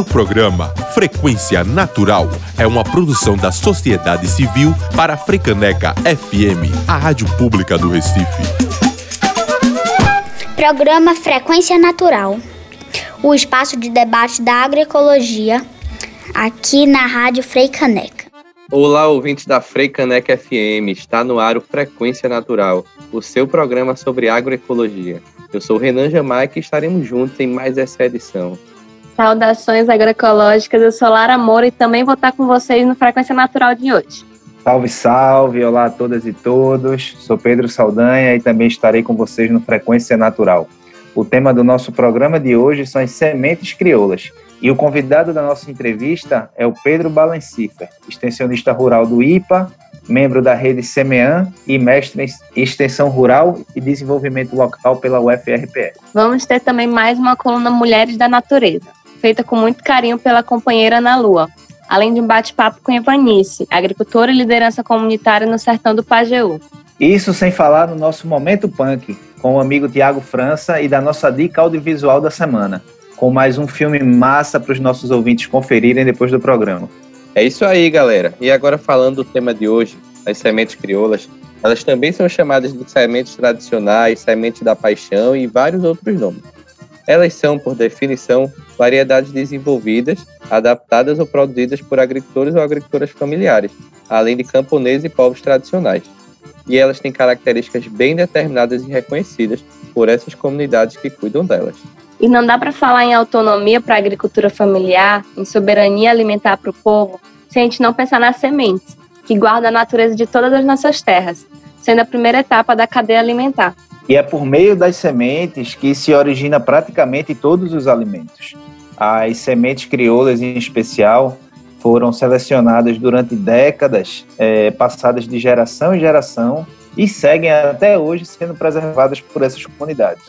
O programa Frequência Natural é uma produção da sociedade civil para a Frecaneca FM, a rádio pública do Recife. Programa Frequência Natural, o espaço de debate da agroecologia, aqui na Rádio Freicaneca. Olá, ouvintes da Freicaneca FM, está no ar o Frequência Natural, o seu programa sobre agroecologia. Eu sou o Renan Jamaica e estaremos juntos em mais essa edição. Saudações agroecológicas, eu sou Lara Moura e também vou estar com vocês no Frequência Natural de hoje. Salve, salve! Olá a todas e todos. Sou Pedro Saldanha e também estarei com vocês no Frequência Natural. O tema do nosso programa de hoje são as sementes crioulas. E o convidado da nossa entrevista é o Pedro Balencifer, extensionista rural do IPA, membro da rede SEMEAN e mestre em extensão rural e desenvolvimento local pela UFRPE. Vamos ter também mais uma coluna Mulheres da Natureza, feita com muito carinho pela companheira Ana Lua, além de um bate-papo com Evanice, agricultora e liderança comunitária no sertão do Pajeú. Isso sem falar no nosso Momento Punk, com o amigo Tiago França e da nossa dica audiovisual da semana, com mais um filme massa para os nossos ouvintes conferirem depois do programa. É isso aí, galera. E agora falando do tema de hoje, as sementes crioulas, elas também são chamadas de sementes tradicionais, sementes da paixão e vários outros nomes. Elas são, por definição, variedades desenvolvidas, adaptadas ou produzidas por agricultores ou agricultoras familiares, além de camponeses e povos tradicionais. E elas têm características bem determinadas e reconhecidas por essas comunidades que cuidam delas. E não dá para falar em autonomia para a agricultura familiar, em soberania alimentar para o povo, se a gente não pensar nas sementes, que guardam a natureza de todas as nossas terras, sendo a primeira etapa da cadeia alimentar. E é por meio das sementes que se origina praticamente todos os alimentos. As sementes crioulas, em especial, foram selecionadas durante décadas, é, passadas de geração em geração, e seguem até hoje sendo preservadas por essas comunidades.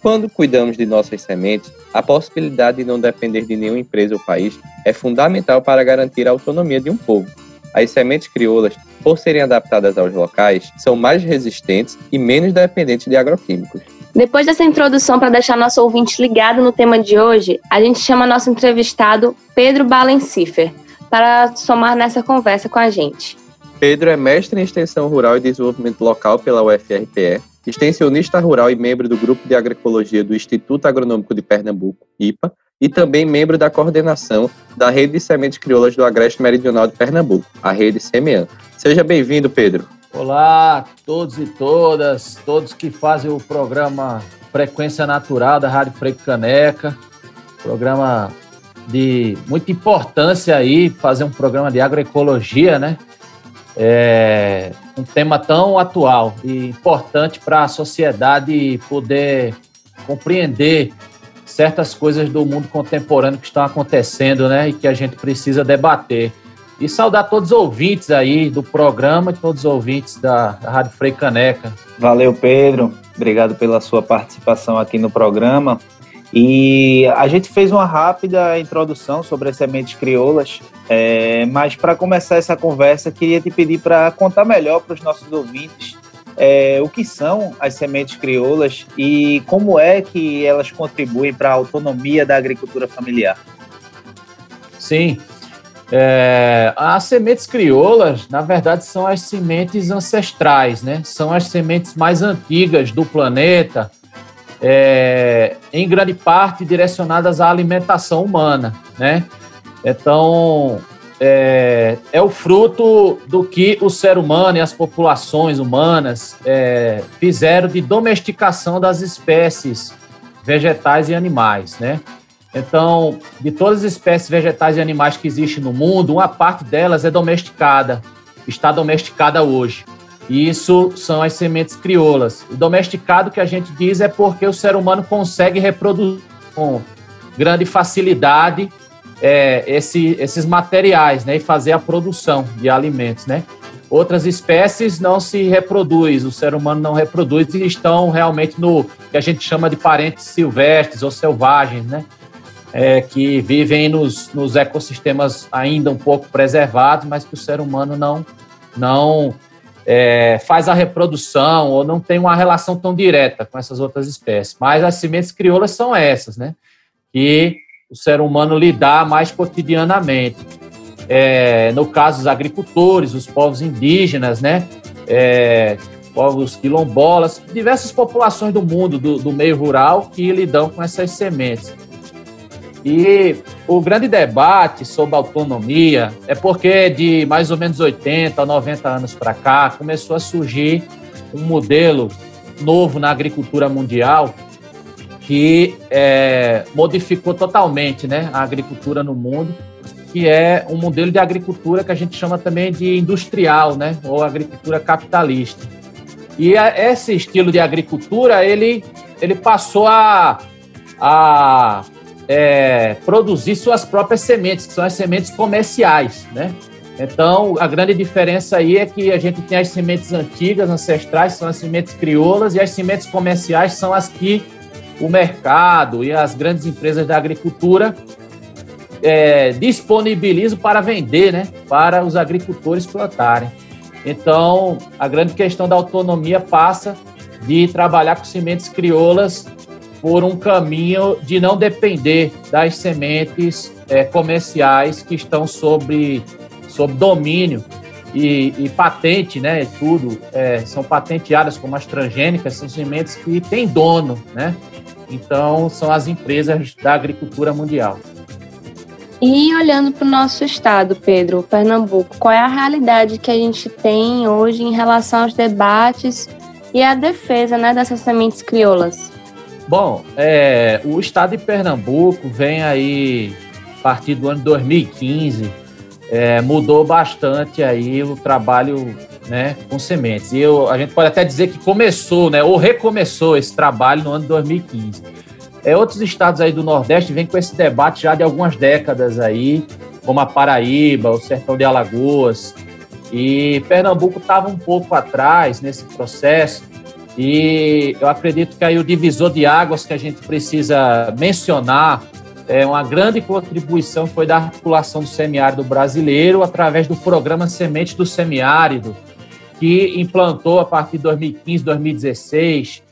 Quando cuidamos de nossas sementes, a possibilidade de não depender de nenhuma empresa ou país é fundamental para garantir a autonomia de um povo. As sementes crioulas, por serem adaptadas aos locais, são mais resistentes e menos dependentes de agroquímicos. Depois dessa introdução para deixar nosso ouvinte ligado no tema de hoje, a gente chama nosso entrevistado Pedro Balencifer para somar nessa conversa com a gente. Pedro é mestre em extensão rural e desenvolvimento local pela UFRPE, extensionista rural e membro do Grupo de Agroecologia do Instituto Agronômico de Pernambuco, IPA, e também membro da coordenação da Rede de Sementes Crioulas do Agreste Meridional de Pernambuco, a Rede SEMEAN. Seja bem-vindo, Pedro. Olá, todos e todas, todos que fazem o programa Frequência Natural da Rádio Freio Caneca, programa de muita importância aí, fazer um programa de agroecologia, né? É um tema tão atual e importante para a sociedade poder compreender certas coisas do mundo contemporâneo que estão acontecendo, né, e que a gente precisa debater. E saudar todos os ouvintes aí do programa e todos os ouvintes da, Rádio Frei Caneca. Valeu, Pedro. Obrigado pela sua participação aqui no programa. E a gente fez uma rápida introdução sobre as sementes crioulas, é, mas para começar essa conversa, queria te pedir para contar melhor para os nossos ouvintes é, o que são as sementes crioulas e como é que elas contribuem para a autonomia da agricultura familiar. Sim. É, as sementes crioulas, na verdade, são as sementes ancestrais, né? São as sementes mais antigas do planeta, é, em grande parte direcionadas à alimentação humana, né? Então, é, é, o fruto do que o ser humano e as populações humanas é, fizeram de domesticação das espécies vegetais e animais, né? Então, de todas as espécies vegetais e animais que existem no mundo, uma parte delas é domesticada, está domesticada hoje. E isso são as sementes crioulas. O domesticado que a gente diz é porque o ser humano consegue reproduzir com grande facilidade é, esse, esses materiais, né, e fazer a produção de alimentos, né. Outras espécies não se reproduz, o ser humano não reproduz e estão realmente no que a gente chama de parentes silvestres ou selvagens, né, é, que vivem nos, nos ecossistemas ainda um pouco preservados, mas que o ser humano não não é, faz a reprodução ou não tem uma relação tão direta com essas outras espécies. Mas as sementes crioulas são essas, né? Que o ser humano lidar mais cotidianamente. É, no caso, os agricultores, os povos indígenas, né? É, povos quilombolas, diversas populações do mundo, do, do meio rural, que lidam com essas sementes. E o grande debate sobre autonomia é porque de mais ou menos 80 a 90 anos para cá começou a surgir um modelo novo na agricultura mundial que é, modificou totalmente né, a agricultura no mundo, que é um modelo de agricultura que a gente chama também de industrial, né, ou agricultura capitalista. E a, esse estilo de agricultura ele, ele passou a, a é, produzir suas próprias sementes, que são as sementes comerciais, né? Então, a grande diferença aí é que a gente tem as sementes antigas, ancestrais, são as sementes crioulas, e as sementes comerciais são as que o mercado e as grandes empresas da agricultura é, disponibilizam para vender, né? Para os agricultores plantarem. Então, a grande questão da autonomia passa de trabalhar com sementes crioulas por um caminho de não depender das sementes é, comerciais que estão sob, sob domínio e, e patente, né? Tudo é, são patenteadas como as transgênicas, são sementes que têm dono, né? Então, são as empresas da agricultura mundial. E olhando para o nosso estado, Pedro, Pernambuco, qual é a realidade que a gente tem hoje em relação aos debates e à defesa né, dessas sementes crioulas? Bom, é, o estado de Pernambuco vem aí, a partir do ano 2015, é, mudou bastante aí o trabalho né, com sementes. E eu, a gente pode até dizer que começou, né, ou recomeçou esse trabalho no ano 2015. É, outros estados aí do Nordeste vêm com esse debate já de algumas décadas aí, como a Paraíba, o Sertão de Alagoas. E Pernambuco estava um pouco atrás nesse processo, e eu acredito que aí o divisor de águas que a gente precisa mencionar é uma grande contribuição foi da articulação do semiárido brasileiro através do programa Semente do Semiárido, que implantou a partir de 2015, 2016,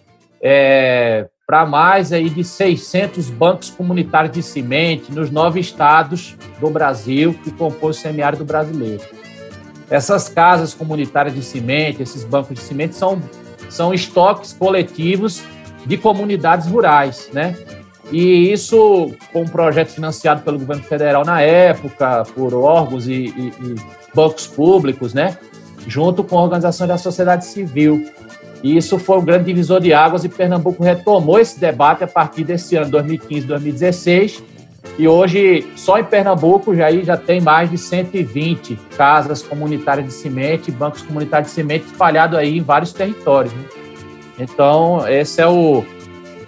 é, para mais aí de 600 bancos comunitários de semente nos nove estados do Brasil que compõem o semiárido brasileiro. Essas casas comunitárias de semente, esses bancos de semente são são estoques coletivos de comunidades rurais, né? E isso, com um projeto financiado pelo governo federal na época, por órgãos e, e, e bancos públicos, né? Junto com organizações da sociedade civil. E isso foi um grande divisor de águas e Pernambuco retomou esse debate a partir desse ano, 2015, 2016. E hoje, só em Pernambuco, já, já tem mais de 120 casas comunitárias de semente, bancos comunitários de semente espalhados aí em vários territórios. Né? Então, esse é o,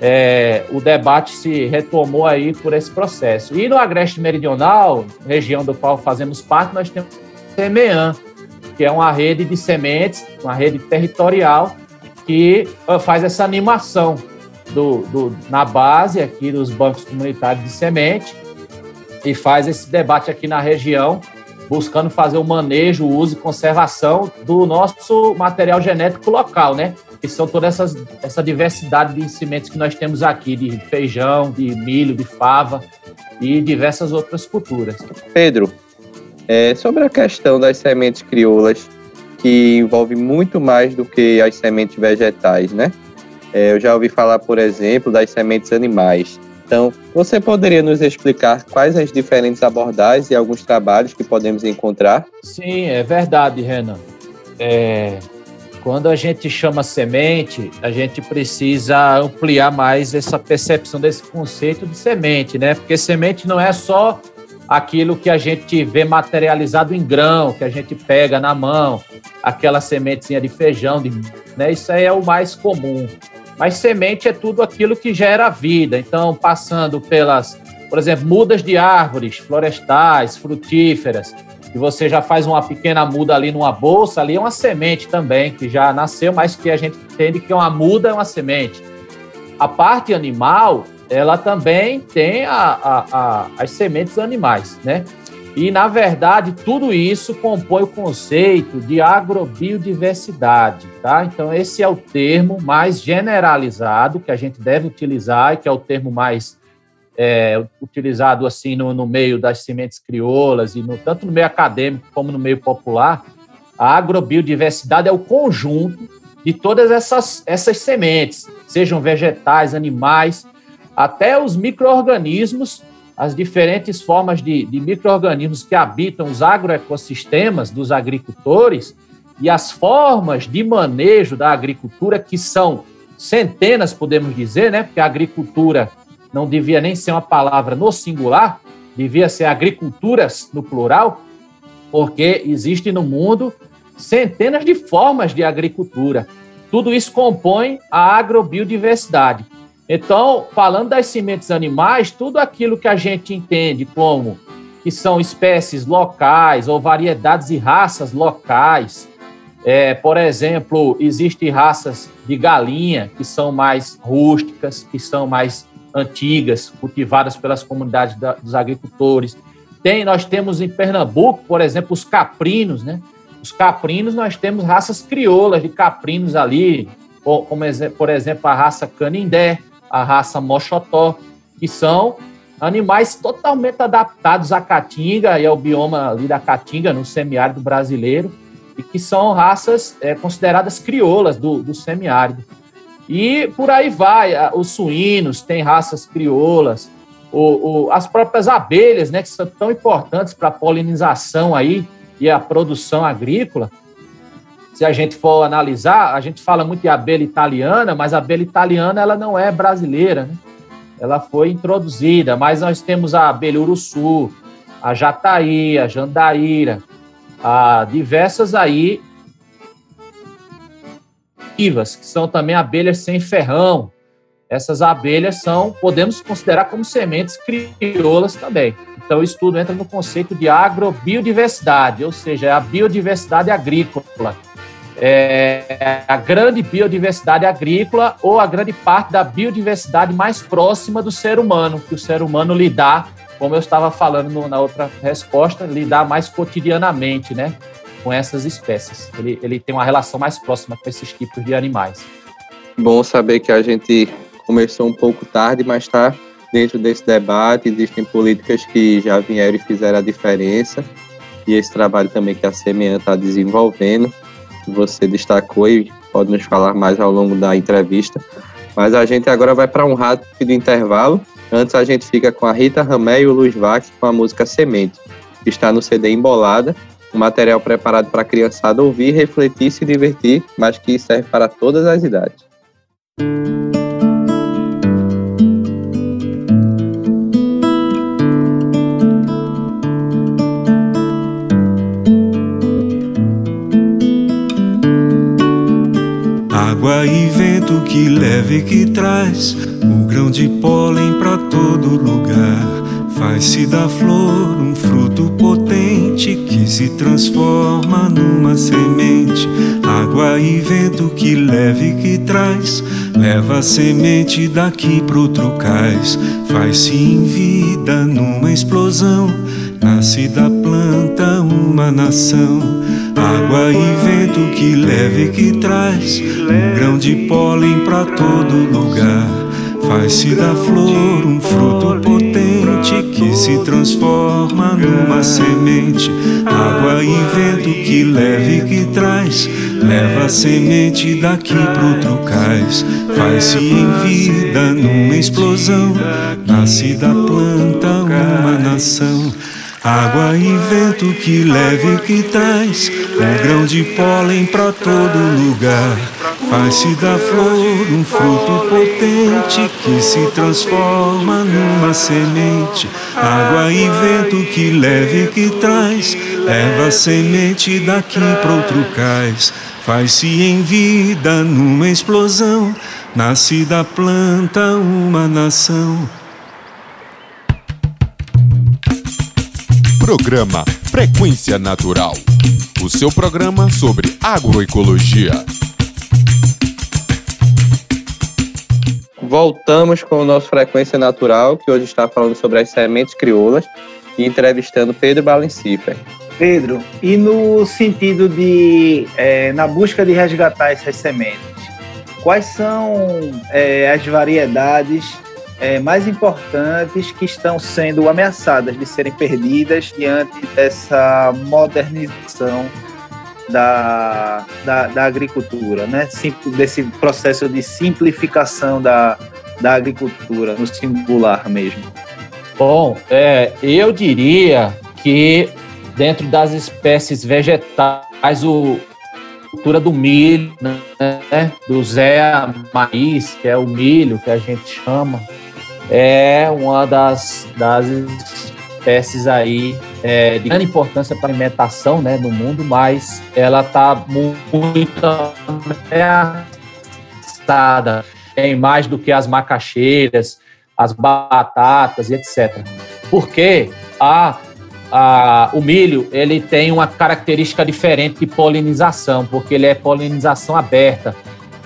é, o debate se retomou aí por esse processo. E no Agreste Meridional, região do qual fazemos parte, nós temos o que é uma rede de sementes, uma rede territorial, que ah, faz essa animação do, do, na base aqui dos bancos comunitários de semente e faz esse debate aqui na região, buscando fazer o manejo, uso e conservação do nosso material genético local, né? Que são toda essas, essa diversidade de sementes que nós temos aqui, de feijão, de milho, de fava e diversas outras culturas. Pedro, é, sobre a questão das sementes crioulas, que envolve muito mais do que as sementes vegetais, né? É, eu já ouvi falar, por exemplo, das sementes animais. Então, você poderia nos explicar quais as diferentes abordagens e alguns trabalhos que podemos encontrar? Sim, é verdade, Renan. É, quando a gente chama semente, a gente precisa ampliar mais essa percepção desse conceito de semente, né? Porque semente não é só aquilo que a gente vê materializado em grão, que a gente pega na mão, aquela sementezinha de feijão, de, né? Isso aí é o mais comum. Mas semente é tudo aquilo que gera vida. Então, passando pelas, por exemplo, mudas de árvores florestais, frutíferas, que você já faz uma pequena muda ali numa bolsa, ali é uma semente também, que já nasceu, mas que a gente entende que uma muda é uma semente. A parte animal, ela também tem a, a, a, as sementes animais, né? E, na verdade, tudo isso compõe o conceito de agrobiodiversidade, tá? Então, esse é o termo mais generalizado que a gente deve utilizar e que é o termo mais é, utilizado assim no, no, meio das sementes crioulas e no, tanto no meio acadêmico como no meio popular, a agrobiodiversidade é o conjunto de todas essas, essas sementes, sejam vegetais, animais, até os micro-organismos, as diferentes formas de, de micro-organismos que habitam os agroecossistemas dos agricultores e as formas de manejo da agricultura, que são centenas, podemos dizer, né? Porque a agricultura não devia nem ser uma palavra no singular, devia ser agriculturas no plural, porque existe no mundo centenas de formas de agricultura. Tudo isso compõe a agrobiodiversidade. Então, falando das sementes animais, tudo aquilo que a gente entende como que são espécies locais ou variedades e raças locais. É, por exemplo, existem raças de galinha que são mais rústicas, que são mais antigas, cultivadas pelas comunidades da, dos agricultores. Tem, nós temos em Pernambuco, por exemplo, os caprinos, né? Os caprinos, nós temos raças crioulas de caprinos ali, como, por exemplo, a raça Canindé, a raça Mochotó, que são animais totalmente adaptados à caatinga e ao bioma ali da caatinga, no semiárido brasileiro, e que são raças é, consideradas crioulas do, do semiárido. E por aí vai, os suínos têm raças crioulas, o, o, as próprias abelhas, né, que são tão importantes para a polinização aí e a produção agrícola. Se a gente for analisar, a gente fala muito de abelha italiana, mas a abelha italiana ela não é brasileira, né? Ela foi introduzida, mas nós temos a abelha uruçu, a jataí, a jandaíra, a diversas aí que são também abelhas sem ferrão. Essas abelhas são, podemos considerar como sementes crioulas também. Então, o estudo entra no conceito de agrobiodiversidade, ou seja, é a biodiversidade agrícola. É a grande biodiversidade agrícola ou a grande parte da biodiversidade mais próxima do ser humano, que o ser humano lidar, como eu estava falando na outra resposta, lidar mais cotidianamente, né? com essas espécies. Ele, ele tem uma relação mais próxima com esses tipos de animais. Bom saber que a gente começou um pouco tarde, mas está dentro desse debate. Existem políticas que já vieram e fizeram a diferença. E esse trabalho também que a CMEAN está desenvolvendo, você destacou e pode nos falar mais ao longo da entrevista. Mas a gente agora vai para um rápido intervalo. Antes a gente fica com a Rita Ramé e o Luiz Vac com a música Semente, que está no CD Embolada, um material preparado para a criançada ouvir, refletir, se divertir, mas que serve para todas as idades. Água e vento que leva e que traz o grão de pólen para todo lugar Faz-se da flor um fruto potente que se transforma numa semente. Água e vento que leva e que traz, leva a semente daqui pro outro cais. Faz-se em vida numa explosão, nasce da planta uma nação. Água e vento que leva e que traz, um grão de pólen para todo lugar. Faz-se da flor um fruto potente que se transforma numa semente. Água e vento que leva e que traz, leva a semente daqui pro outro cais. Faz-se em vida numa explosão, nasce da planta uma nação. Água e vento que leva e que traz um grão de pólen para todo lugar. Faz-se da flor um fruto potente que se transforma numa semente. Água e vento que leva e que traz, leva a semente daqui para outro cais. Faz-se em vida numa explosão, nasce da planta uma nação. Programa Frequência Natural. O seu programa sobre agroecologia. voltamos com o nosso Frequência Natural, que hoje está falando sobre as sementes crioulas e entrevistando Pedro Balencifer. Pedro, e no sentido de, é, na busca de resgatar essas sementes, quais são é, as variedades é, mais importantes que estão sendo ameaçadas de serem perdidas diante dessa modernização da, da, da agricultura, né? Sim, desse processo de simplificação da, da agricultura, no singular mesmo? Bom, é, eu diria que dentro das espécies vegetais, o, cultura do milho, né, do Zé Maíz, que é o milho que a gente chama, é uma das, das espécies aí é, de grande importância para a alimentação né, no mundo, mas ela está muito ameaçada em mais do que as macaxeiras, as batatas e etc. Porque a, a, o milho ele tem uma característica diferente de polinização, porque ele é polinização aberta.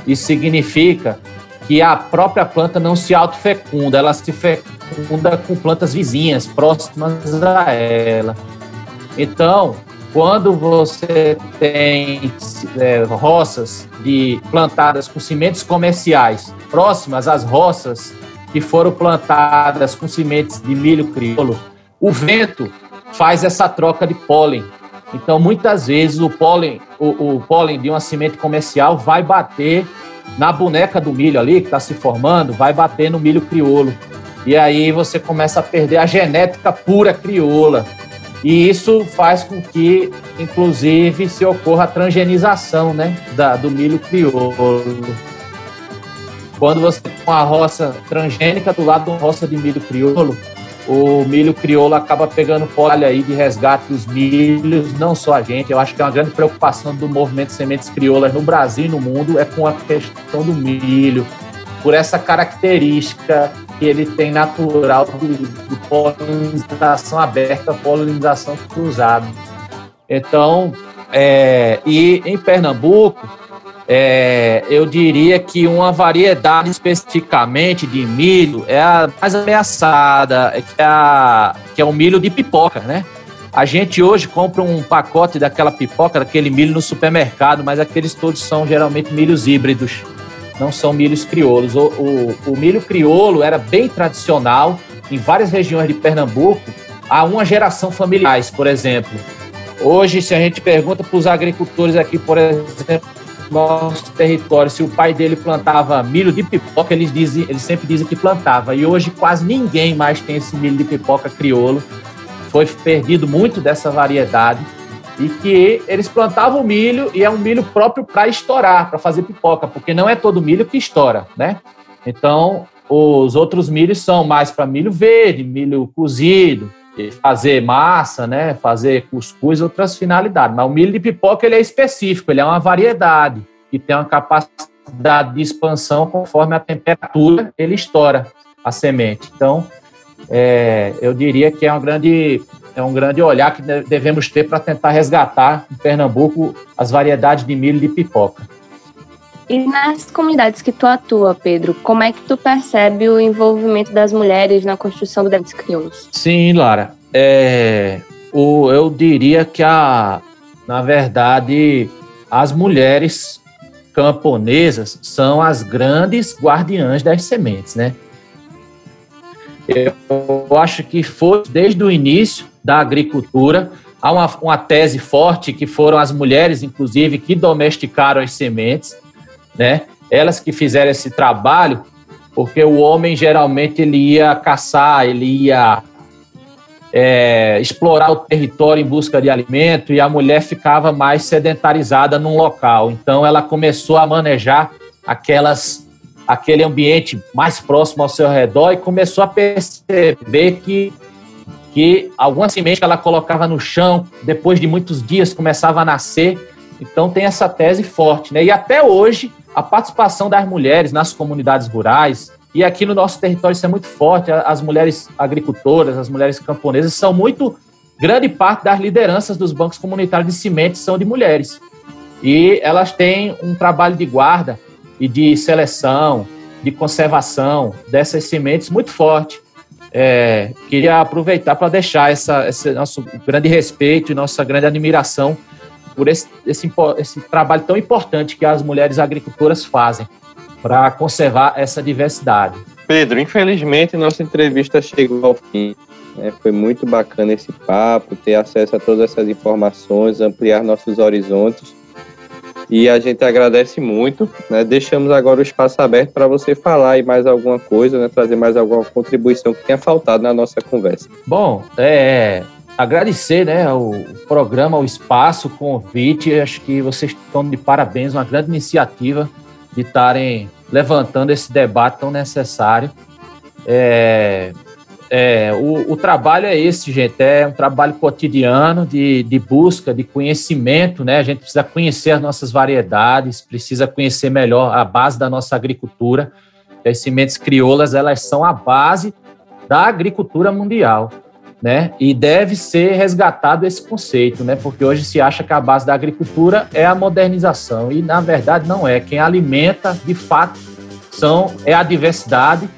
Isso significa que a própria planta não se autofecunda, ela se fecunda com plantas vizinhas, próximas a ela. Então, quando você tem é, roças de, plantadas com sementes comerciais próximas às roças que foram plantadas com sementes de milho crioulo, o vento faz essa troca de pólen. Então, muitas vezes, o pólen, o, o pólen de uma semente comercial vai bater na boneca do milho ali, que está se formando, vai bater no milho crioulo. E aí você começa a perder a genética pura crioula. E isso faz com que, inclusive, se ocorra a transgenização né, da, do milho crioulo. Quando você tem uma roça transgênica do lado de uma roça de milho crioulo, o milho crioulo acaba pegando folha aí de resgate dos milhos, não só a gente. Eu acho que é uma grande preocupação do movimento de sementes crioulas no Brasil e no mundo é com a questão do milho, por essa característica que ele tem natural de, polinização aberta, polinização cruzada. Então, é, e em Pernambuco, é, eu diria que uma variedade especificamente de milho é a mais ameaçada, é que é, a, que é o milho de pipoca, né? A gente hoje compra um pacote daquela pipoca, daquele milho no supermercado, mas aqueles todos são geralmente milhos híbridos, não são milhos crioulos. O, o, o milho crioulo era bem tradicional em várias regiões de Pernambuco, há uma geração familiares, por exemplo. Hoje, se a gente pergunta para os agricultores aqui, por exemplo, nosso território, se o pai dele plantava milho de pipoca, eles, dizem, eles sempre dizem que plantava. E hoje quase ninguém mais tem esse milho de pipoca crioulo. Foi perdido muito dessa variedade. E que eles plantavam milho e é um milho próprio para estourar, para fazer pipoca, porque não é todo milho que estoura, né? Então, os outros milhos são mais para milho verde, milho cozido, fazer massa, né, fazer cuscuz, outras finalidades. Mas o milho de pipoca ele é específico, ele é uma variedade que tem uma capacidade de expansão conforme a temperatura ele estoura a semente. Então, é, eu diria que é um grande é um grande olhar que devemos ter para tentar resgatar em Pernambuco as variedades de milho de pipoca. E nas comunidades que tu atua, Pedro, como é que tu percebe o envolvimento das mulheres na construção do Dentes Crioulos? Sim, Lara. É, o, eu diria que, a, na verdade, as mulheres camponesas são as grandes guardiãs das sementes, né? Eu acho que foi desde o início da agricultura há uma, uma tese forte que foram as mulheres, inclusive, que domesticaram as sementes né? Elas que fizeram esse trabalho, porque o homem geralmente ele ia caçar, ele ia é, explorar o território em busca de alimento e a mulher ficava mais sedentarizada num local. Então ela começou a manejar aquelas aquele ambiente mais próximo ao seu redor e começou a perceber que que alguma semente ela colocava no chão, depois de muitos dias começava a nascer. Então tem essa tese forte, né? E até hoje a participação das mulheres nas comunidades rurais, e aqui no nosso território isso é muito forte, as mulheres agricultoras, as mulheres camponesas são muito, grande parte das lideranças dos bancos comunitários de sementes são de mulheres. E elas têm um trabalho de guarda e de seleção, de conservação dessas sementes muito forte. É, queria aproveitar para deixar essa, esse nosso grande respeito e nossa grande admiração por esse, esse, esse trabalho tão importante que as mulheres agricultoras fazem para conservar essa diversidade. Pedro, infelizmente nossa entrevista chegou ao fim. Né? Foi muito bacana esse papo, ter acesso a todas essas informações, ampliar nossos horizontes. E a gente agradece muito. Né? Deixamos agora o espaço aberto para você falar e mais alguma coisa, né? trazer mais alguma contribuição que tenha faltado na nossa conversa. Bom, é, agradecer né, o programa, o espaço, o convite. Acho que vocês estão de parabéns, uma grande iniciativa de estarem levantando esse debate tão necessário. É, é, o, o, trabalho é esse, gente, é um trabalho cotidiano de, de busca de conhecimento, né? A gente precisa conhecer as nossas variedades, precisa conhecer melhor a base da nossa agricultura. As sementes crioulas, elas são a base da agricultura mundial, né? E deve ser resgatado esse conceito, né? Porque hoje se acha que a base da agricultura é a modernização e na verdade não é. Quem alimenta, de fato, são é a diversidade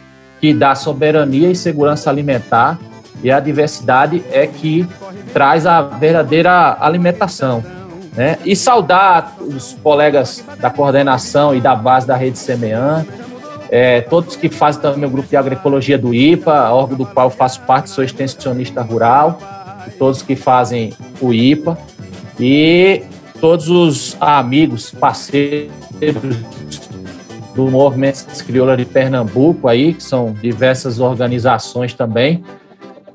que dá soberania e segurança alimentar, e a diversidade é que traz a verdadeira alimentação. Né? E saudar os colegas da coordenação e da base da Rede Semean, é, todos que fazem também o grupo de agroecologia do IPA, órgão do qual eu faço parte, sou extensionista rural, e todos que fazem o IPA, e todos os amigos, parceiros do Movimento Crioula de Pernambuco aí, que são diversas organizações também,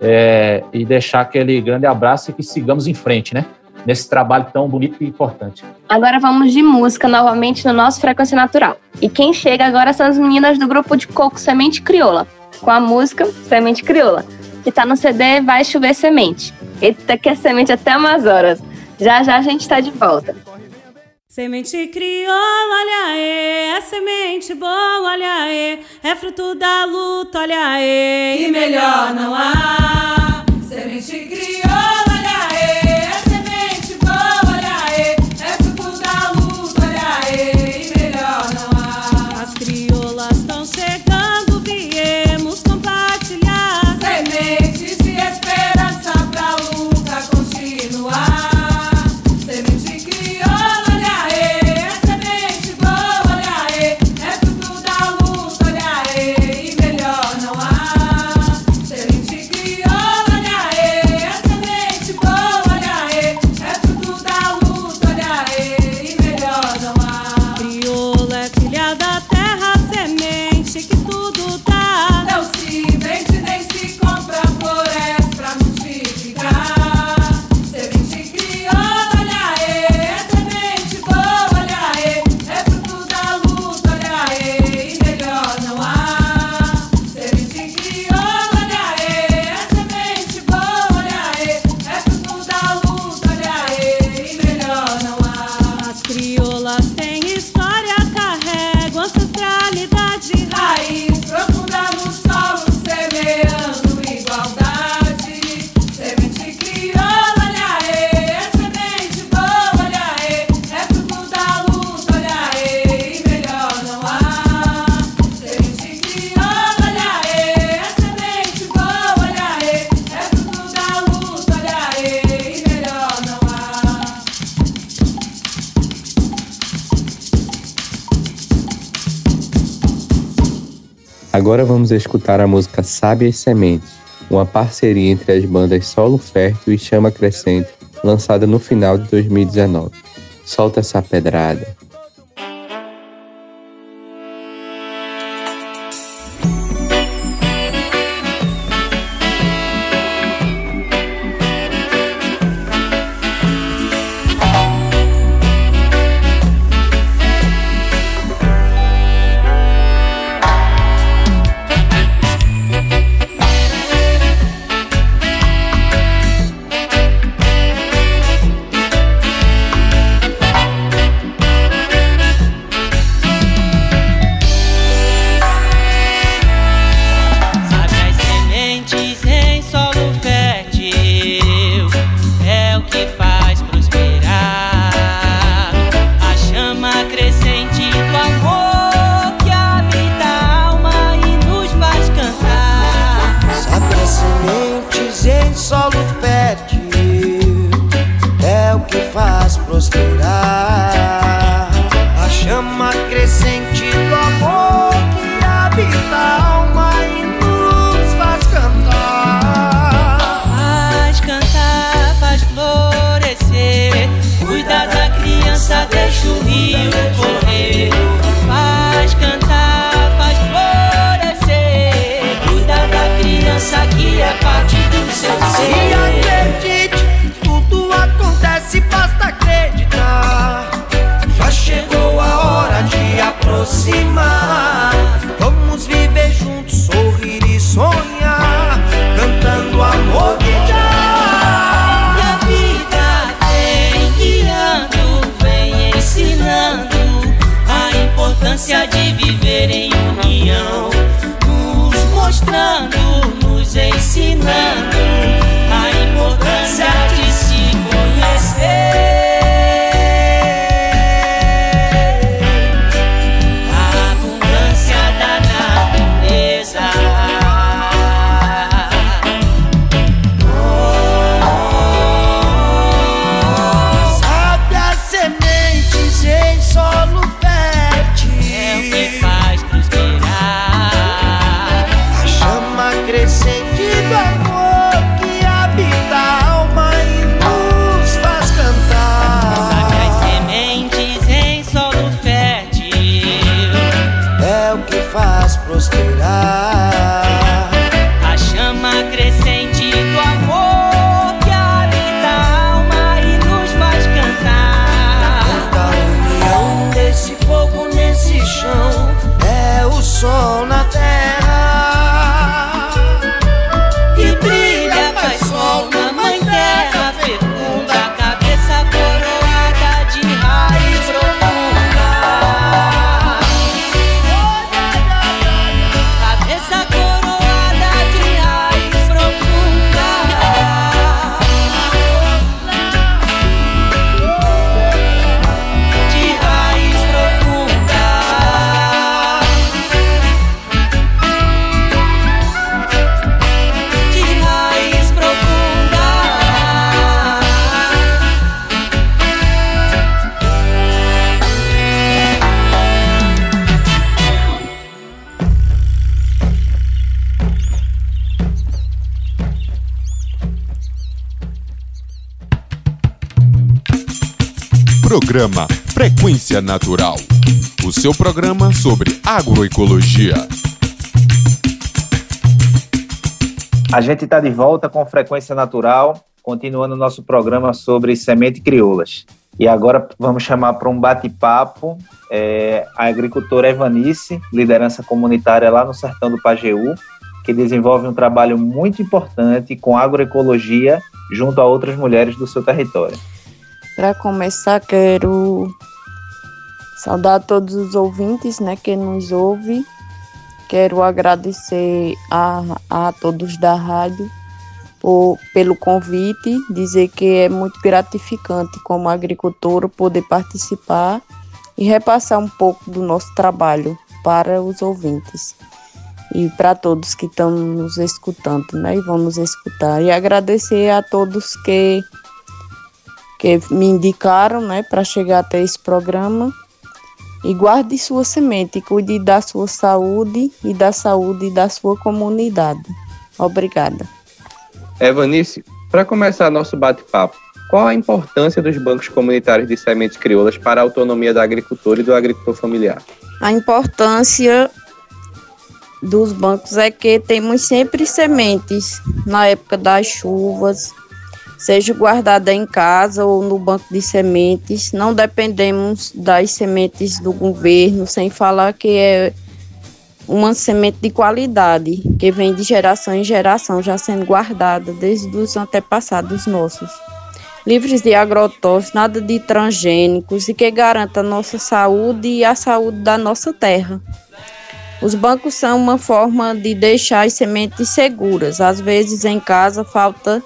é, e deixar aquele grande abraço e que sigamos em frente, né? Nesse trabalho tão bonito e importante. Agora vamos de música novamente no nosso Frequência Natural. E quem chega agora são as meninas do grupo de coco Semente Crioula, com a música Semente Crioula, que tá no CD Vai Chover Semente. Eita, que é semente até umas horas. Já já a gente está de volta. Semente crioula, olha aí, é semente boa, olha aí, é fruto da luta, olha aí, e melhor não há. Semente crioula. Vamos escutar a música Sábias Sementes, uma parceria entre as bandas Solo Fértil e Chama Crescente, lançada no final de 2019. Solta essa pedrada. Programa Frequência Natural. O seu programa sobre agroecologia. A gente está de volta com Frequência Natural, continuando o nosso programa sobre semente crioulas. E agora vamos chamar para um bate-papo é, a agricultora Evanice, liderança comunitária lá no sertão do Pajeú, que desenvolve um trabalho muito importante com agroecologia junto a outras mulheres do seu território. Para começar, quero saudar todos os ouvintes né, que nos ouvem. Quero agradecer a, a todos da rádio por, pelo convite, dizer que é muito gratificante como agricultora poder participar e repassar um pouco do nosso trabalho para os ouvintes e para todos que estão nos escutando, né? E vão nos escutar. E agradecer a todos que que me indicaram, né, para chegar até esse programa. E guarde sua semente, cuide da sua saúde e da saúde da sua comunidade. Obrigada. Evanice, para começar nosso bate-papo, qual a importância dos bancos comunitários de sementes crioulas para a autonomia da agricultora e do agricultor familiar? A importância dos bancos é que temos sempre sementes na época das chuvas, seja guardada em casa ou no banco de sementes. Não dependemos das sementes do governo, sem falar que é uma semente de qualidade, que vem de geração em geração, já sendo guardada desde os antepassados nossos. Livres de agrotóxicos, nada de transgênicos e que garanta a nossa saúde e a saúde da nossa terra. Os bancos são uma forma de deixar as sementes seguras. Às vezes em casa falta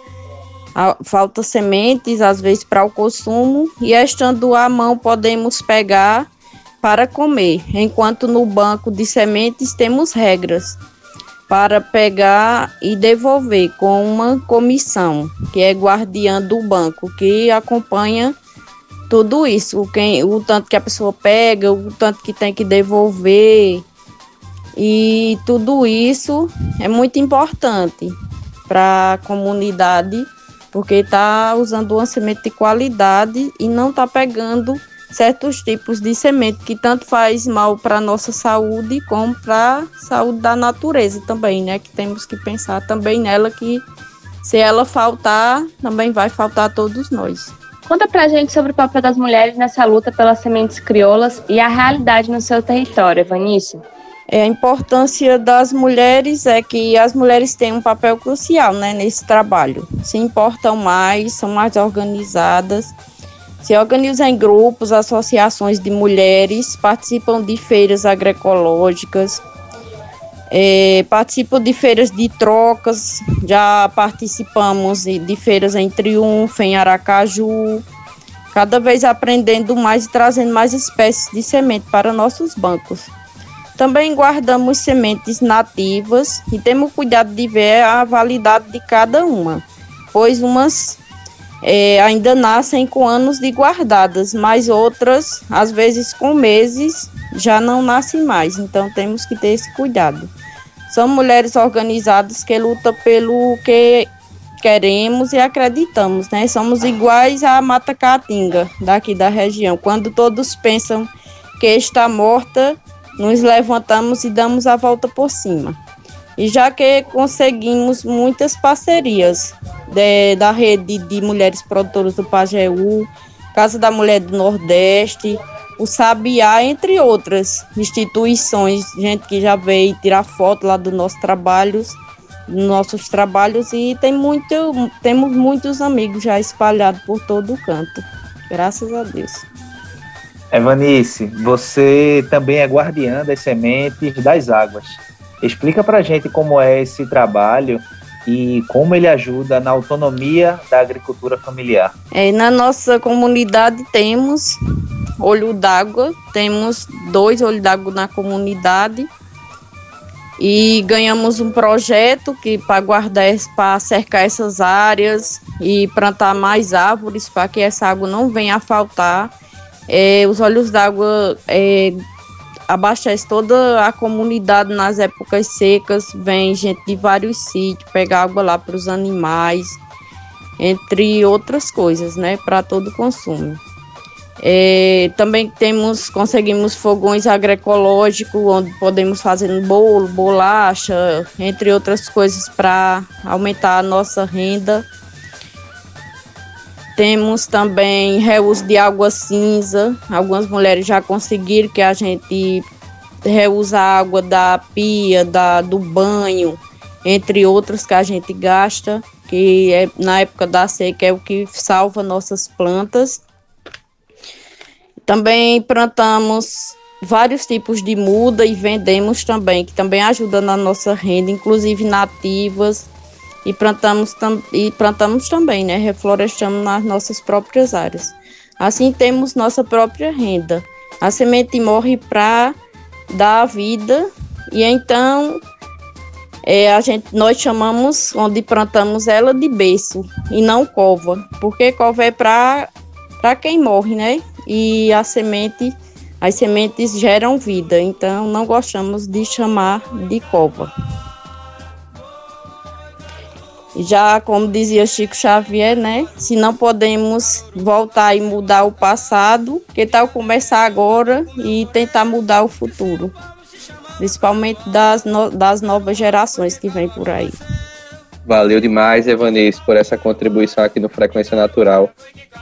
falta sementes, às vezes para o consumo, e estando à mão podemos pegar para comer, enquanto no banco de sementes temos regras para pegar e devolver com uma comissão, que é guardiã do banco, que acompanha tudo isso, quem, o tanto que a pessoa pega, o tanto que tem que devolver. E tudo isso é muito importante para a comunidade porque está usando uma semente de qualidade e não está pegando certos tipos de semente que tanto faz mal para a nossa saúde como para a saúde da natureza também, né? Que temos que pensar também nela que se ela faltar, também vai faltar a todos nós. Conta pra gente sobre o papel das mulheres nessa luta pelas sementes crioulas e a realidade no seu território, Evanice. É, a importância das mulheres é que as mulheres têm um papel crucial né, nesse trabalho. Se importam mais, são mais organizadas, se organizam em grupos, associações de mulheres, participam de feiras agroecológicas, é, participam de feiras de trocas, já participamos de feiras em Triunfo, em Aracaju, cada vez aprendendo mais e trazendo mais espécies de semente para nossos bancos. Também guardamos sementes nativas e temos cuidado de ver a validade de cada uma, pois umas é, ainda nascem com anos de guardadas, mas outras, às vezes com meses, já não nascem mais. Então temos que ter esse cuidado. São mulheres organizadas que lutam pelo que queremos e acreditamos, né? Somos iguais à Mata Caatinga, daqui da região. Quando todos pensam que está morta, nos levantamos e damos a volta por cima. E já que conseguimos muitas parcerias de, da rede de mulheres produtoras do Pajeú, Casa da Mulher do Nordeste, o Sabiá, entre outras instituições, gente que já veio tirar foto lá dos nossos trabalhos, nossos trabalhos e tem muito, temos muitos amigos já espalhados por todo o canto. Graças a Deus. Evanice, você também é guardiã das sementes das águas. Explica pra gente como é esse trabalho e como ele ajuda na autonomia da agricultura familiar. É, na nossa comunidade temos olho d'água, temos dois olhos d'água na comunidade e ganhamos um projeto que para guardar, para cercar essas áreas e plantar mais árvores para que essa água não venha a faltar. É, os olhos d'água é, abastece toda a comunidade nas épocas secas, vem gente de vários sítios pegar água lá para os animais, entre outras coisas, né, para todo consumo. É, também temos, conseguimos fogões agroecológicos, onde podemos fazer bolo, bolacha, entre outras coisas para aumentar a nossa renda. Temos também reuso de água cinza. Algumas mulheres já conseguiram que a gente reusa a água da pia, da, do banho, entre outros que a gente gasta, que é, na época da seca é o que salva nossas plantas. Também plantamos vários tipos de muda e vendemos também, que também ajuda na nossa renda, inclusive nativas e plantamos, tam, e plantamos também, né? Reflorestamos nas nossas próprias áreas. Assim temos nossa própria renda. A semente morre para dar vida e então é, a gente, nós chamamos onde plantamos ela de berço e não cova, porque cova é para quem morre, né? E a semente, as sementes geram vida, então não gostamos de chamar de cova. Já como dizia Chico Xavier, né? Se não podemos voltar e mudar o passado, que tal começar agora e tentar mudar o futuro? Principalmente das, no, das novas gerações que vêm por aí. Valeu demais, Evanês, por essa contribuição aqui no Frequência Natural.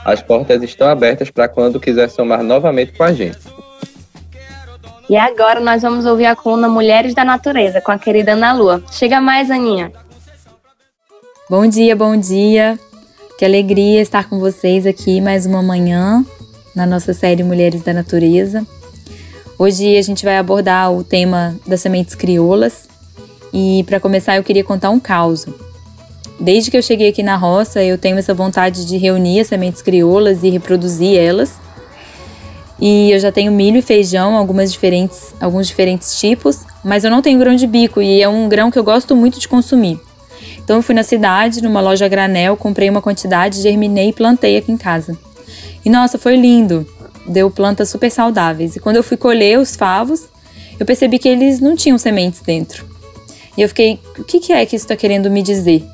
As portas estão abertas para quando quiser somar novamente com a gente. E agora nós vamos ouvir a coluna Mulheres da Natureza com a querida Ana Lua. Chega mais, Aninha. Bom dia, bom dia. Que alegria estar com vocês aqui mais uma manhã na nossa série Mulheres da Natureza. Hoje a gente vai abordar o tema das sementes crioulas e para começar eu queria contar um caos. Desde que eu cheguei aqui na roça, eu tenho essa vontade de reunir as sementes crioulas e reproduzir elas. E eu já tenho milho e feijão, algumas diferentes, alguns diferentes tipos, mas eu não tenho grão de bico e é um grão que eu gosto muito de consumir. Então eu fui na cidade, numa loja granel, comprei uma quantidade, germinei e plantei aqui em casa. E nossa, foi lindo. Deu plantas super saudáveis. E quando eu fui colher os favos, eu percebi que eles não tinham sementes dentro. E eu fiquei, o que, é que isso está querendo me dizer?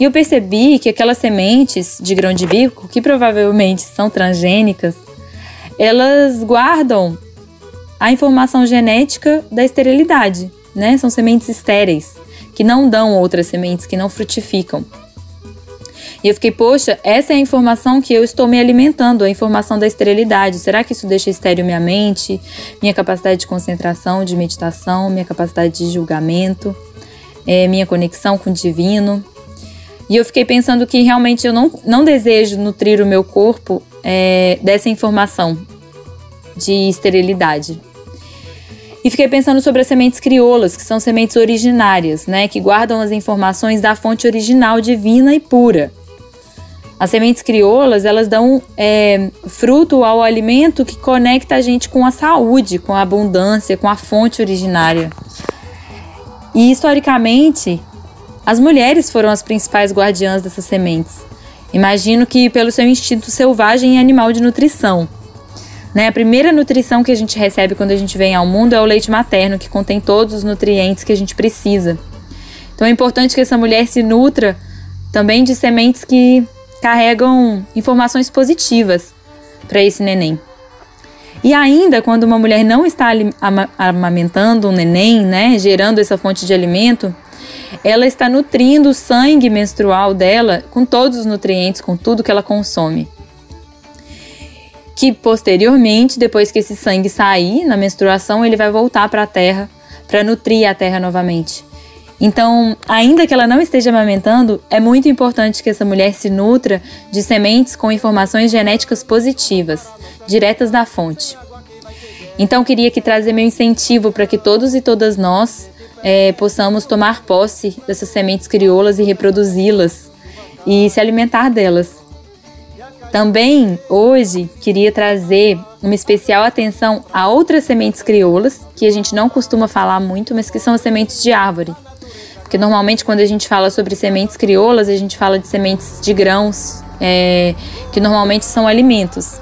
E eu percebi que aquelas sementes de grão de bico, que provavelmente são transgênicas, elas guardam a informação genética da esterilidade, né? São sementes estéreis que não dão outras sementes, que não frutificam. E eu fiquei, poxa, essa é a informação que eu estou me alimentando, a informação da esterilidade. Será que isso deixa estéril minha mente, minha capacidade de concentração, de meditação, minha capacidade de julgamento, é, minha conexão com o divino? E eu fiquei pensando que realmente eu não, não desejo nutrir o meu corpo é, dessa informação de esterilidade. E fiquei pensando sobre as sementes crioulas, que são sementes originárias, né, que guardam as informações da fonte original divina e pura. As sementes crioulas, elas dão é, fruto ao alimento que conecta a gente com a saúde, com a abundância, com a fonte originária. E historicamente, as mulheres foram as principais guardiãs dessas sementes. Imagino que pelo seu instinto selvagem e animal de nutrição. Né? A primeira nutrição que a gente recebe quando a gente vem ao mundo é o leite materno, que contém todos os nutrientes que a gente precisa. Então é importante que essa mulher se nutra também de sementes que carregam informações positivas para esse neném. E ainda quando uma mulher não está amamentando um neném, né, gerando essa fonte de alimento, ela está nutrindo o sangue menstrual dela com todos os nutrientes, com tudo que ela consome que posteriormente, depois que esse sangue sair na menstruação, ele vai voltar para a terra para nutrir a terra novamente. Então, ainda que ela não esteja amamentando, é muito importante que essa mulher se nutra de sementes com informações genéticas positivas, diretas da fonte. Então, queria aqui trazer meu incentivo para que todos e todas nós é, possamos tomar posse dessas sementes crioulas e reproduzi-las e se alimentar delas. Também hoje queria trazer uma especial atenção a outras sementes crioulas que a gente não costuma falar muito, mas que são as sementes de árvore. Porque normalmente quando a gente fala sobre sementes crioulas, a gente fala de sementes de grãos, é, que normalmente são alimentos.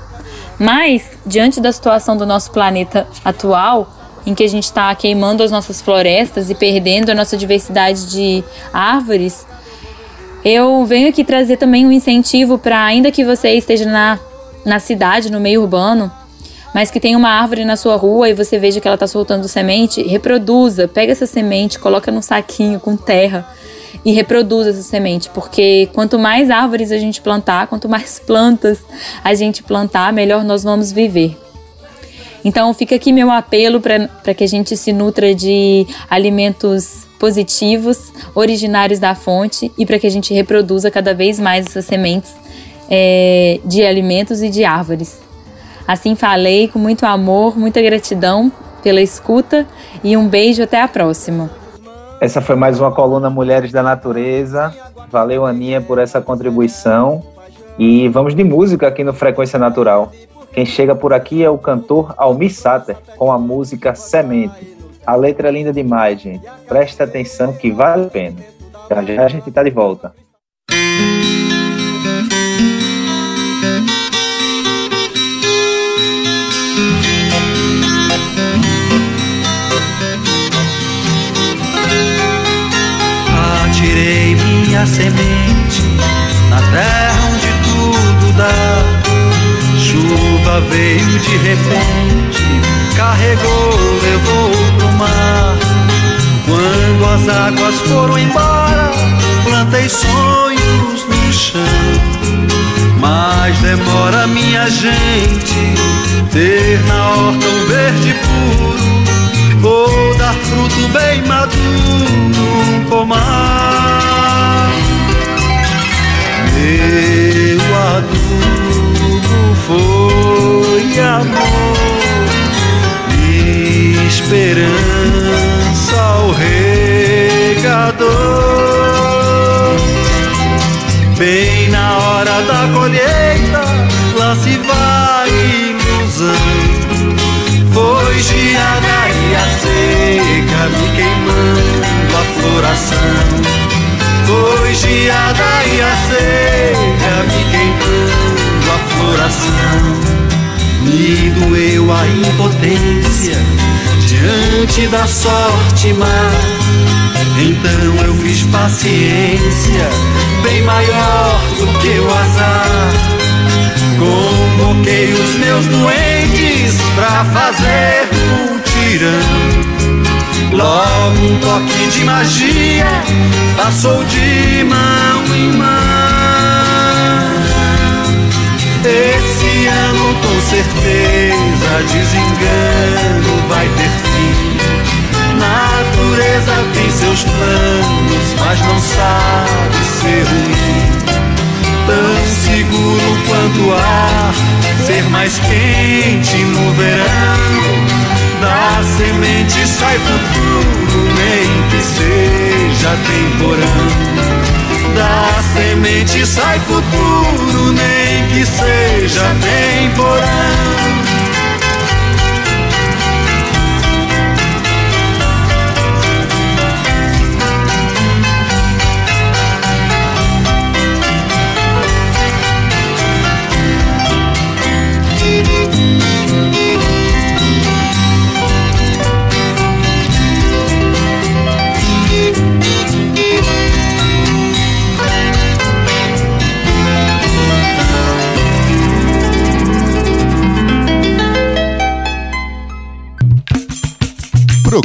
Mas, diante da situação do nosso planeta atual, em que a gente está queimando as nossas florestas e perdendo a nossa diversidade de árvores, eu venho aqui trazer também um incentivo para, ainda que você esteja na, na cidade, no meio urbano, mas que tem uma árvore na sua rua e você veja que ela está soltando semente, reproduza, pega essa semente, coloca num saquinho com terra e reproduza essa semente, porque quanto mais árvores a gente plantar, quanto mais plantas a gente plantar, melhor nós vamos viver. Então fica aqui meu apelo para que a gente se nutra de alimentos positivos, originários da fonte e para que a gente reproduza cada vez mais essas sementes é, de alimentos e de árvores. Assim falei com muito amor, muita gratidão pela escuta e um beijo até a próxima. Essa foi mais uma coluna Mulheres da Natureza. Valeu, Aninha, por essa contribuição. E vamos de música aqui no Frequência Natural. Quem chega por aqui é o cantor Almir Sater, com a música Semente. A letra é linda demais, gente. Presta atenção que vale a pena. Já já a gente tá de volta. Atirei minha semente na terra onde tudo dá. Chuva veio de repente, carregou, levou mar. Quando as águas foram embora, plantei sonhos no chão. Mas demora, minha gente, ter na horta um esperança ao regador. Bem na hora da colheita, lá se vai ilusão. Foi geada e a seca me queimando a floração. Foi geada e a seca me queimando a floração. Me doeu a impotência diante da sorte má. Então eu fiz paciência, bem maior do que o azar. Convoquei os meus doentes pra fazer um tirão. Logo um toque de magia passou de mão em mão. Ano com certeza desengano vai ter fim. Natureza tem seus planos, mas não sabe ser ruim. Tão seguro quanto o ar, ser mais quente no verão. Da semente sai futuro, nem que seja temporão. Da semente sai futuro, nem que seja temporão.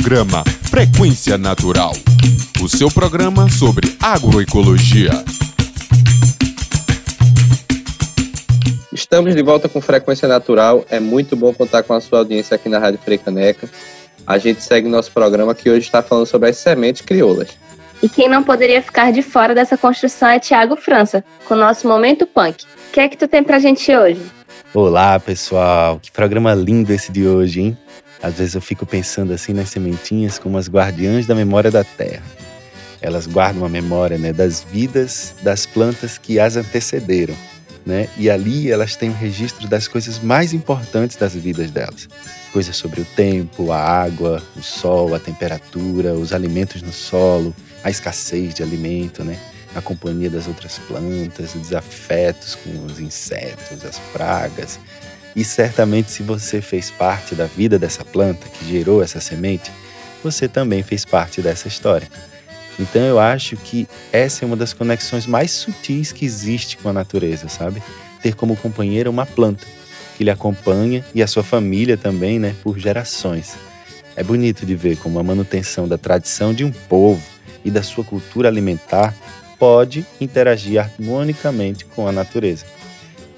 Programa Frequência Natural. O seu programa sobre agroecologia. Estamos de volta com Frequência Natural. É muito bom contar com a sua audiência aqui na Rádio Frecaneca. A gente segue nosso programa que hoje está falando sobre as sementes crioulas. E quem não poderia ficar de fora dessa construção é Tiago França, com o nosso Momento Punk. O que é que tu tem pra gente hoje? Olá, pessoal. Que programa lindo esse de hoje, hein? Às vezes eu fico pensando assim nas sementinhas como as guardiãs da memória da terra. Elas guardam a memória né, das vidas das plantas que as antecederam. Né? E ali elas têm um registro das coisas mais importantes das vidas delas. Coisas sobre o tempo, a água, o sol, a temperatura, os alimentos no solo, a escassez de alimento, né? a companhia das outras plantas, os desafetos com os insetos, as pragas. E certamente, se você fez parte da vida dessa planta que gerou essa semente, você também fez parte dessa história. Então, eu acho que essa é uma das conexões mais sutis que existe com a natureza, sabe? Ter como companheira uma planta que lhe acompanha e a sua família também, né, por gerações. É bonito de ver como a manutenção da tradição de um povo e da sua cultura alimentar pode interagir harmonicamente com a natureza.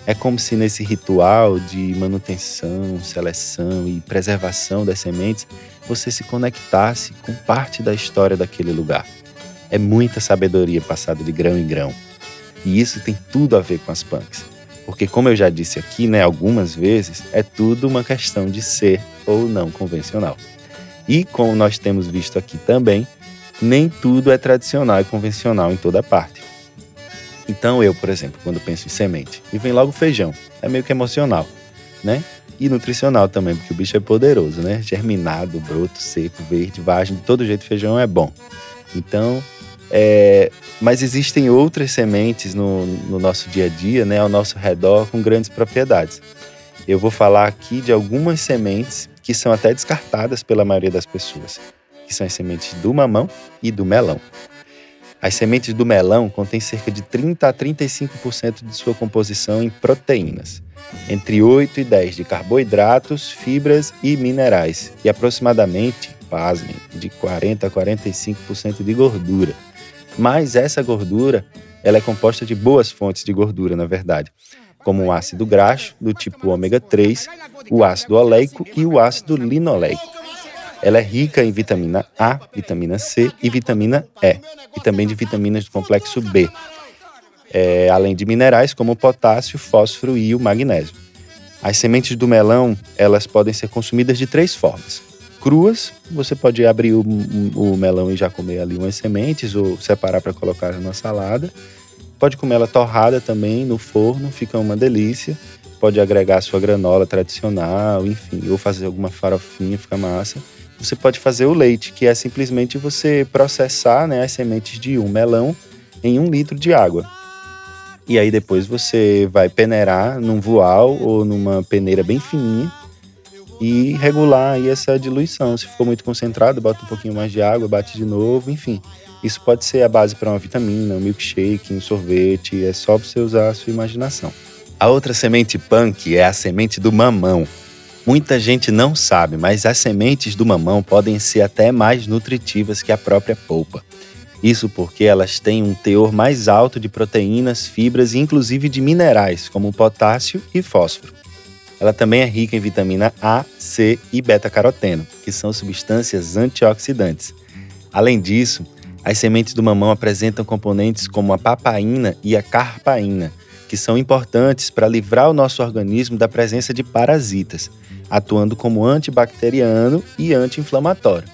É como se nesse ritual de manutenção, seleção e preservação das sementes você se conectasse com parte da história daquele lugar. É muita sabedoria passada de grão em grão. E isso tem tudo a ver com as punks. Porque, como eu já disse aqui, né, algumas vezes, é tudo uma questão de ser ou não convencional. E como nós temos visto aqui também, nem tudo é tradicional e convencional em toda parte. Então eu, por exemplo, quando penso em semente, me vem logo feijão. É meio que emocional, né? E nutricional também, porque o bicho é poderoso, né? Germinado, broto, seco, verde, vagem, de todo jeito feijão é bom. Então, é... mas existem outras sementes no, no nosso dia a dia, né? Ao nosso redor, com grandes propriedades. Eu vou falar aqui de algumas sementes que são até descartadas pela maioria das pessoas que são as sementes do mamão e do melão. As sementes do melão contêm cerca de 30 a 35% de sua composição em proteínas, entre 8 e 10 de carboidratos, fibras e minerais, e aproximadamente, pasmem, de 40 a 45% de gordura. Mas essa gordura, ela é composta de boas fontes de gordura, na verdade, como o ácido graxo do tipo ômega 3, o ácido oleico e o ácido linoleico. Ela é rica em vitamina A, vitamina C e vitamina E, e também de vitaminas do complexo B, é, além de minerais como o potássio, fósforo e o magnésio. As sementes do melão, elas podem ser consumidas de três formas. Cruas, você pode abrir o, o melão e já comer ali umas sementes ou separar para colocar na salada. Pode comer ela torrada também no forno, fica uma delícia. Pode agregar sua granola tradicional, enfim, ou fazer alguma farofinha, fica massa você pode fazer o leite, que é simplesmente você processar né, as sementes de um melão em um litro de água. E aí depois você vai peneirar num voal ou numa peneira bem fininha e regular aí essa diluição. Se ficou muito concentrado, bota um pouquinho mais de água, bate de novo, enfim. Isso pode ser a base para uma vitamina, um milkshake, um sorvete, é só você usar a sua imaginação. A outra semente punk é a semente do mamão. Muita gente não sabe, mas as sementes do mamão podem ser até mais nutritivas que a própria polpa. Isso porque elas têm um teor mais alto de proteínas, fibras e inclusive de minerais, como potássio e fósforo. Ela também é rica em vitamina A, C e beta-caroteno, que são substâncias antioxidantes. Além disso, as sementes do mamão apresentam componentes como a papaina e a carpaína, que são importantes para livrar o nosso organismo da presença de parasitas, atuando como antibacteriano e anti-inflamatório.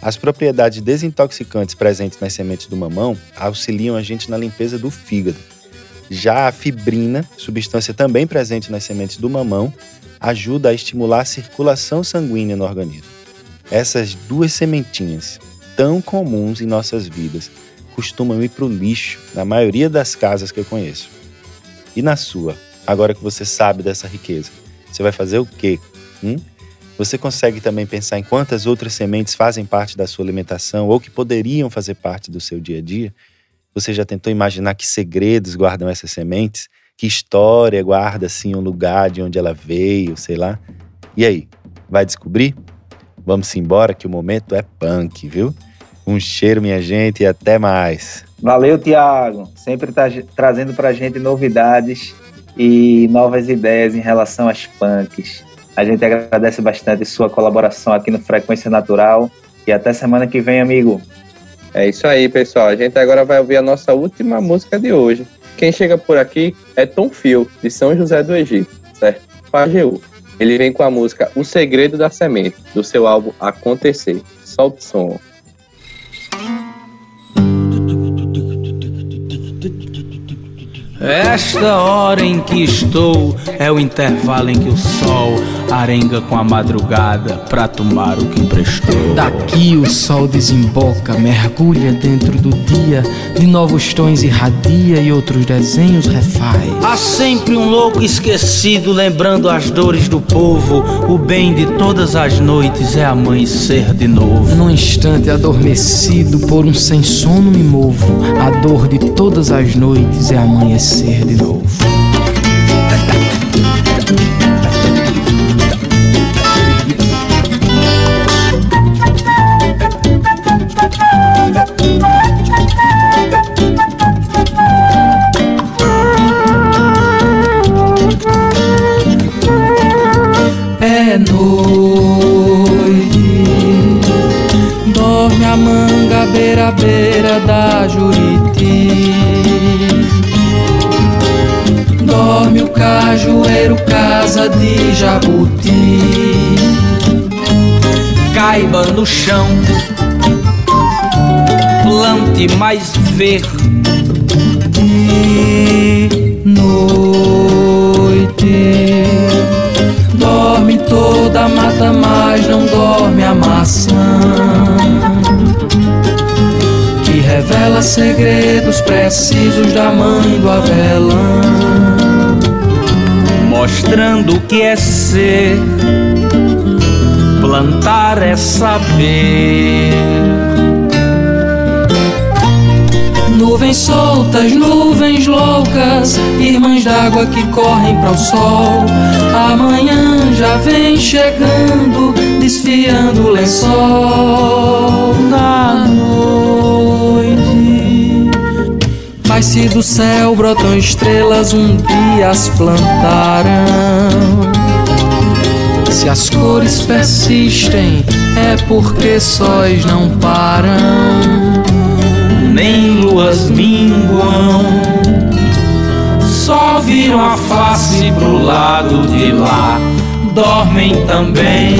As propriedades desintoxicantes presentes nas sementes do mamão auxiliam a gente na limpeza do fígado. Já a fibrina, substância também presente nas sementes do mamão, ajuda a estimular a circulação sanguínea no organismo. Essas duas sementinhas, tão comuns em nossas vidas, costumam ir para o lixo na maioria das casas que eu conheço. E na sua, agora que você sabe dessa riqueza, você vai fazer o quê Hum? Você consegue também pensar em quantas outras sementes fazem parte da sua alimentação ou que poderiam fazer parte do seu dia a dia? Você já tentou imaginar que segredos guardam essas sementes? Que história guarda assim um lugar de onde ela veio, sei lá? E aí, vai descobrir? Vamos embora que o momento é punk, viu? Um cheiro, minha gente, e até mais. Valeu, Tiago. Sempre tá trazendo pra gente novidades e novas ideias em relação às punks. A gente agradece bastante sua colaboração aqui no Frequência Natural e até semana que vem, amigo. É isso aí, pessoal. A gente agora vai ouvir a nossa última música de hoje. Quem chega por aqui é Tom Fio, de São José do Egito, certo? Pajeú. Ele vem com a música O Segredo da Semente, do seu álbum Acontecer. Solta o som. Esta hora em que estou é o intervalo em que o sol arenga com a madrugada pra tomar o que emprestou. Daqui o sol desemboca, mergulha dentro do dia, de novos tons irradia e outros desenhos refaz. Há sempre um louco esquecido lembrando as dores do povo. O bem de todas as noites é amanhecer de novo. Num instante adormecido por um sem sono me movo. A dor de todas as noites é amanhecer de novo. Jabuti. Caiba no chão, plante mais verde. Noite dorme toda a mata, mas não dorme a maçã. Que revela segredos precisos da mãe do avelã. Mostrando o que é ser, plantar é saber. Nuvens soltas, nuvens loucas, irmãs d'água que correm para o sol. Amanhã já vem chegando, desfiando o lençol da noite. Mas se do céu brotam estrelas, um dia as plantarão. Se as cores persistem, é porque sóis não param nem luas minguam, só viram a face pro lado de lá, dormem também.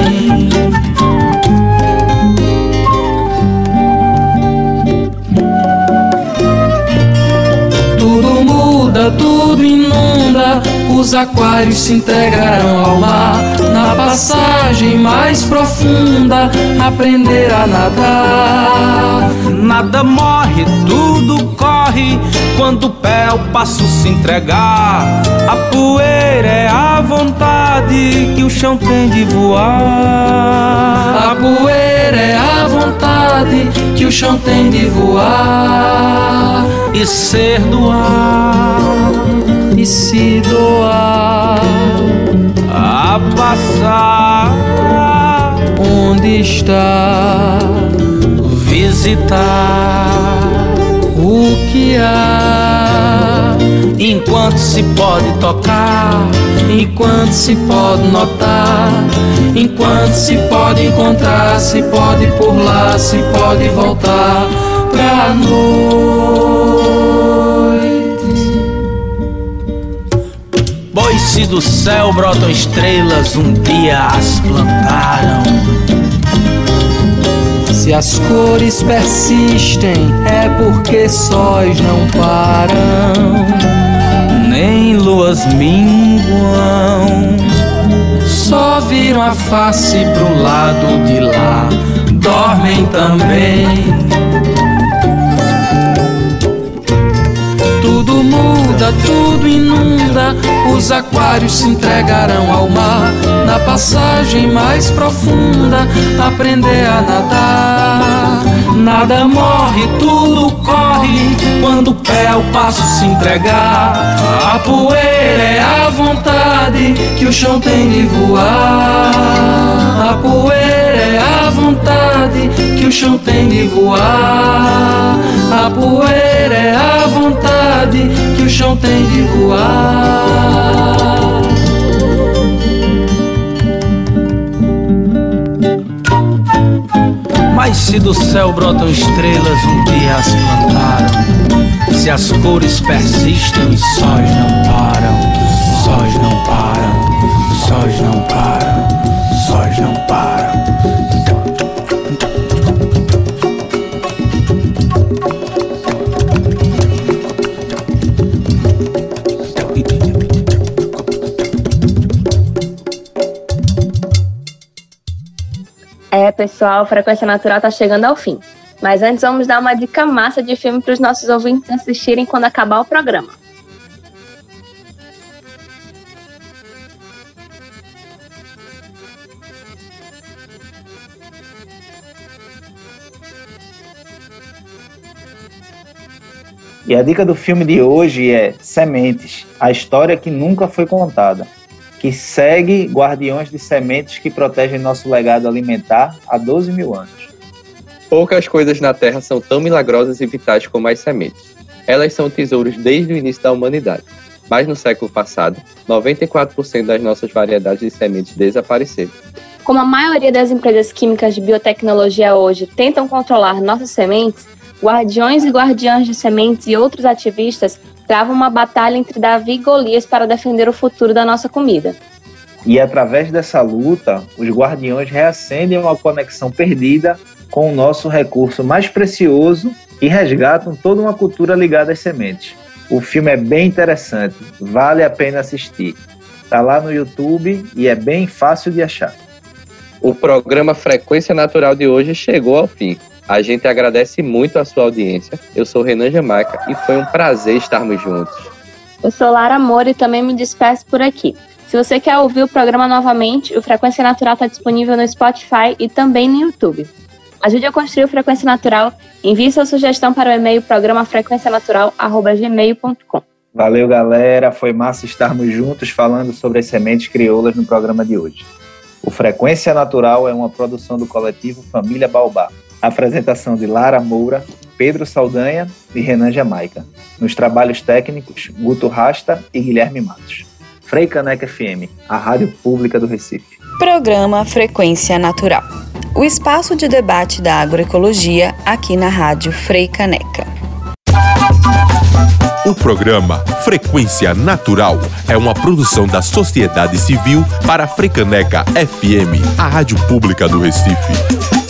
Tudo inunda, os aquários se integrarão ao mar. Na passagem mais profunda, aprender a nadar. Nada morre, tudo corre quando o pé ao passo se entregar. A poeira é a vontade que o chão tem de voar. A poeira é a vontade que o chão tem de voar e ser doar e se doar a passar onde está visitar o que há enquanto se pode tocar enquanto se pode notar enquanto se pode encontrar se pode por lá se pode voltar pra noite Pois se do céu brotam estrelas, um dia as plantaram. Se as cores persistem, é porque sóis não param, nem luas minguam. Só viram a face pro lado de lá, dormem também. Tudo muda, tudo inunda, os aquários se entregarão ao mar. Na passagem mais profunda, aprender a nadar. Nada morre, tudo corre quando o pé ao passo se entregar. A poeira é a vontade que o chão tem de voar. A poeira é a vontade que o chão tem de voar. A poeira é a vontade que o chão tem de voar. Mas se do céu brotam estrelas um dia as plantaram. Se as cores persistem, os sóis não param, sóis não param, sóis não param, sóis não param. É, pessoal, Frequência Natural tá chegando ao fim. Mas antes vamos dar uma dica massa de filme para os nossos ouvintes assistirem quando acabar o programa. E a dica do filme de hoje é Sementes, a história que nunca foi contada, que segue guardiões de sementes que protegem nosso legado alimentar há 12 mil anos. Poucas coisas na Terra são tão milagrosas e vitais como as sementes. Elas são tesouros desde o início da humanidade. Mas no século passado, 94% das nossas variedades de sementes desapareceram. Como a maioria das empresas químicas de biotecnologia hoje tentam controlar nossas sementes, guardiões e guardiãs de sementes e outros ativistas travam uma batalha entre Davi e Golias para defender o futuro da nossa comida. E através dessa luta, os guardiões reacendem uma conexão perdida com o nosso recurso mais precioso e resgatam toda uma cultura ligada às sementes. O filme é bem interessante, vale a pena assistir. Tá lá no YouTube e é bem fácil de achar. O programa Frequência Natural de hoje chegou ao fim. A gente agradece muito a sua audiência. Eu sou Renan Jamaica e foi um prazer estarmos juntos. Eu sou Lara Moura e também me despeço por aqui. Se você quer ouvir o programa novamente, o Frequência Natural está disponível no Spotify e também no YouTube. Ajude a construir o Frequência Natural. Envie sua sugestão para o e-mail programafrequencianatural.gmail.com. Valeu, galera. Foi massa estarmos juntos falando sobre as sementes crioulas no programa de hoje. O Frequência Natural é uma produção do coletivo Família Baobá. Apresentação de Lara Moura, Pedro Saldanha e Renan Jamaica. Nos trabalhos técnicos, Guto Rasta e Guilherme Matos. Frei Caneca FM, a rádio pública do Recife. Programa Frequência Natural. O espaço de debate da agroecologia aqui na Rádio Frei Caneca. O programa Frequência Natural é uma produção da sociedade civil para a Frecaneca FM, a rádio pública do Recife.